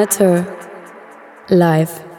Anatur live.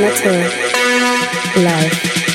Monitor Life.